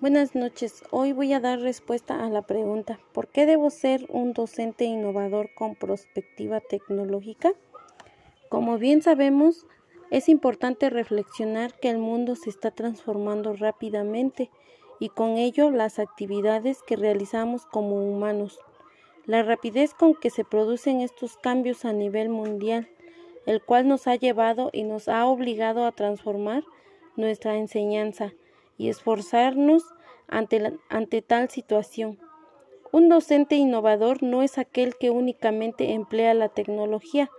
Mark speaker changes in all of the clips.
Speaker 1: Buenas noches. Hoy voy a dar respuesta a la pregunta ¿por qué debo ser un docente innovador con perspectiva tecnológica? Como bien sabemos, es importante reflexionar que el mundo se está transformando rápidamente y con ello las actividades que realizamos como humanos. La rapidez con que se producen estos cambios a nivel mundial, el cual nos ha llevado y nos ha obligado a transformar nuestra enseñanza y esforzarnos ante, ante tal situación. Un docente innovador no es aquel que únicamente emplea la tecnología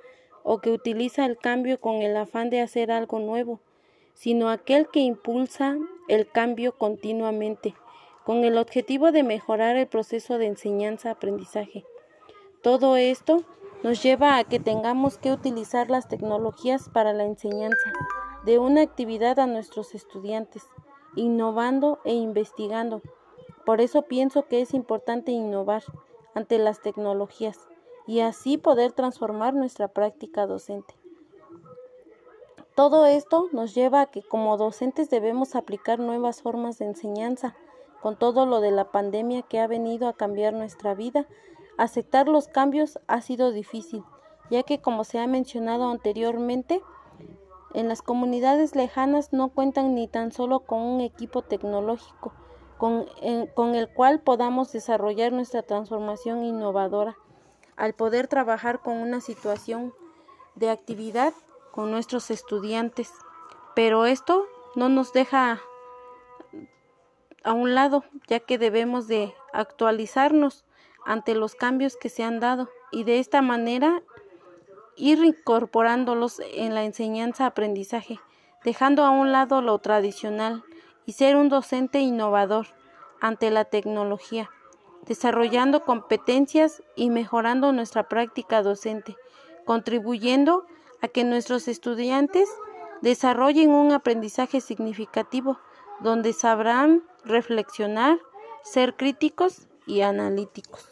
Speaker 1: o que utiliza el cambio con el afán de hacer algo nuevo, sino aquel que impulsa el cambio continuamente, con el objetivo de mejorar el proceso de enseñanza-aprendizaje. Todo esto nos lleva a que tengamos que utilizar las tecnologías para la enseñanza de una actividad a nuestros estudiantes innovando e investigando. Por eso pienso que es importante innovar ante las tecnologías y así poder transformar nuestra práctica docente. Todo esto nos lleva a que como docentes debemos aplicar nuevas formas de enseñanza, con todo lo de la pandemia que ha venido a cambiar nuestra vida. Aceptar los cambios ha sido difícil, ya que como se ha mencionado anteriormente, en las comunidades lejanas no cuentan ni tan solo con un equipo tecnológico con, el cual podamos desarrollar nuestra transformación innovadora, al poder trabajar con una situación de actividad con nuestros estudiantes. Pero esto no nos deja a un lado, ya que debemos de actualizarnos ante los cambios que se han dado y de esta manera ir incorporándolos en la enseñanza-aprendizaje, dejando a un lado lo tradicional y ser un docente innovador ante la tecnología, desarrollando competencias y mejorando nuestra práctica docente, contribuyendo a que nuestros estudiantes desarrollen un aprendizaje significativo donde sabrán reflexionar, ser críticos y analíticos.